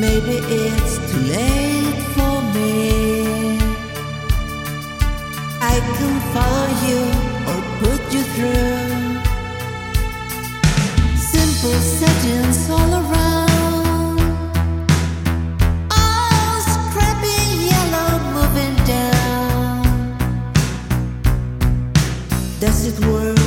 Maybe it's too late for me. I can follow you or put you through. Simple settings all around. Does it work?